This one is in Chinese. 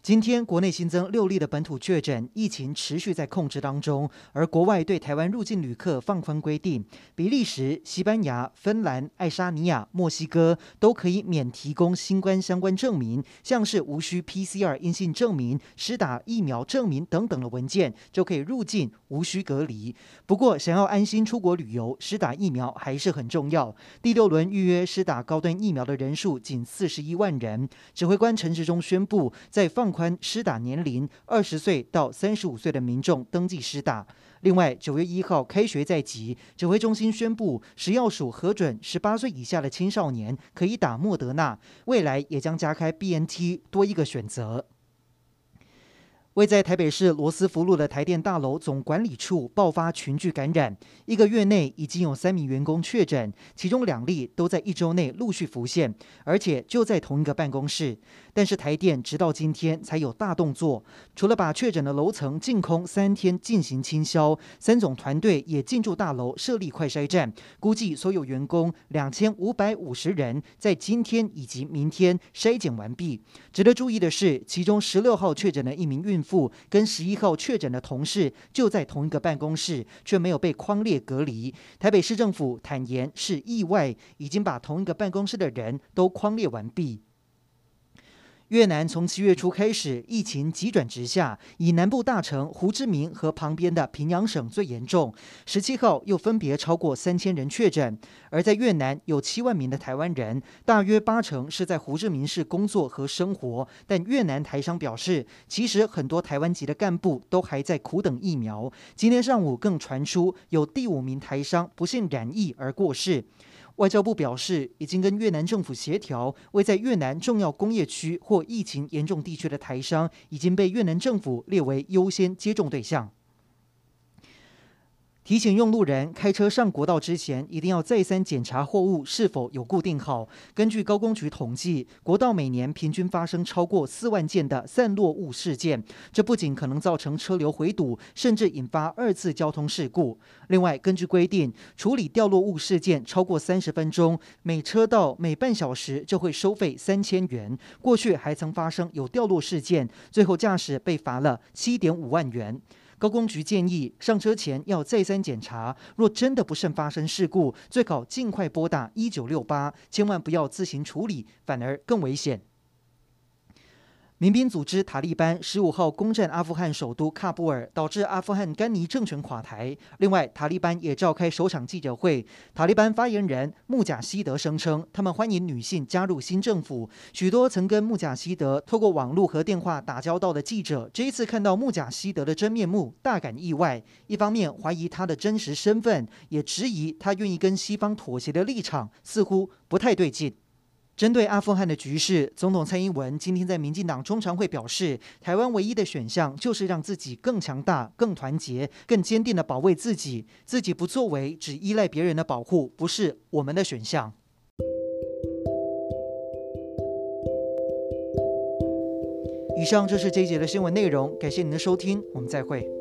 今天国内新增六例的本土确诊，疫情持续在控制当中。而国外对台湾入境旅客放宽规定，比利时、西班牙、芬兰、爱沙尼亚、墨西哥都可以免提供新冠相关证明，像是无需 PCR 阴性证明、施打疫苗证明等等的文件，就可以入境，无需隔离。不过，想要安心出国旅游，施打疫苗还是很重要。第六轮预约施打高端疫苗的人数仅四十一万人。指挥官陈时中宣布，在放放宽施打年龄，二十岁到三十五岁的民众登记施打。另外，九月一号开学在即，指挥中心宣布，食药署核准十八岁以下的青少年可以打莫德纳，未来也将加开 BNT 多一个选择。位在台北市罗斯福路的台电大楼总管理处爆发群聚感染，一个月内已经有三名员工确诊，其中两例都在一周内陆续浮现，而且就在同一个办公室。但是台电直到今天才有大动作，除了把确诊的楼层净空三天进行清消，三总团队也进驻大楼设立快筛站，估计所有员工两千五百五十人在今天以及明天筛检完毕。值得注意的是，其中十六号确诊的一名孕妇。跟十一号确诊的同事就在同一个办公室，却没有被框列隔离。台北市政府坦言是意外，已经把同一个办公室的人都框列完毕。越南从七月初开始，疫情急转直下，以南部大城胡志明和旁边的平阳省最严重。十七号又分别超过三千人确诊，而在越南有七万名的台湾人，大约八成是在胡志明市工作和生活。但越南台商表示，其实很多台湾籍的干部都还在苦等疫苗。今天上午更传出有第五名台商不幸染疫而过世。外交部表示，已经跟越南政府协调，为在越南重要工业区或疫情严重地区的台商，已经被越南政府列为优先接种对象。提醒用路人开车上国道之前，一定要再三检查货物是否有固定好。根据高工局统计，国道每年平均发生超过四万件的散落物事件，这不仅可能造成车流回堵，甚至引发二次交通事故。另外，根据规定，处理掉落物事件超过三十分钟，每车道每半小时就会收费三千元。过去还曾发生有掉落事件，最后驾驶被罚了七点五万元。高工局建议上车前要再三检查，若真的不慎发生事故，最好尽快拨打一九六八，千万不要自行处理，反而更危险。民兵组织塔利班十五号攻占阿富汗首都喀布尔，导致阿富汗甘尼政权垮台。另外，塔利班也召开首场记者会。塔利班发言人穆贾希德声称，他们欢迎女性加入新政府。许多曾跟穆贾希德透过网络和电话打交道的记者，这一次看到穆贾希德的真面目，大感意外。一方面怀疑他的真实身份，也质疑他愿意跟西方妥协的立场，似乎不太对劲。针对阿富汗的局势，总统蔡英文今天在民进党中常会表示，台湾唯一的选项就是让自己更强大、更团结、更坚定地保卫自己，自己不作为，只依赖别人的保护，不是我们的选项。以上就是这一节的新闻内容，感谢您的收听，我们再会。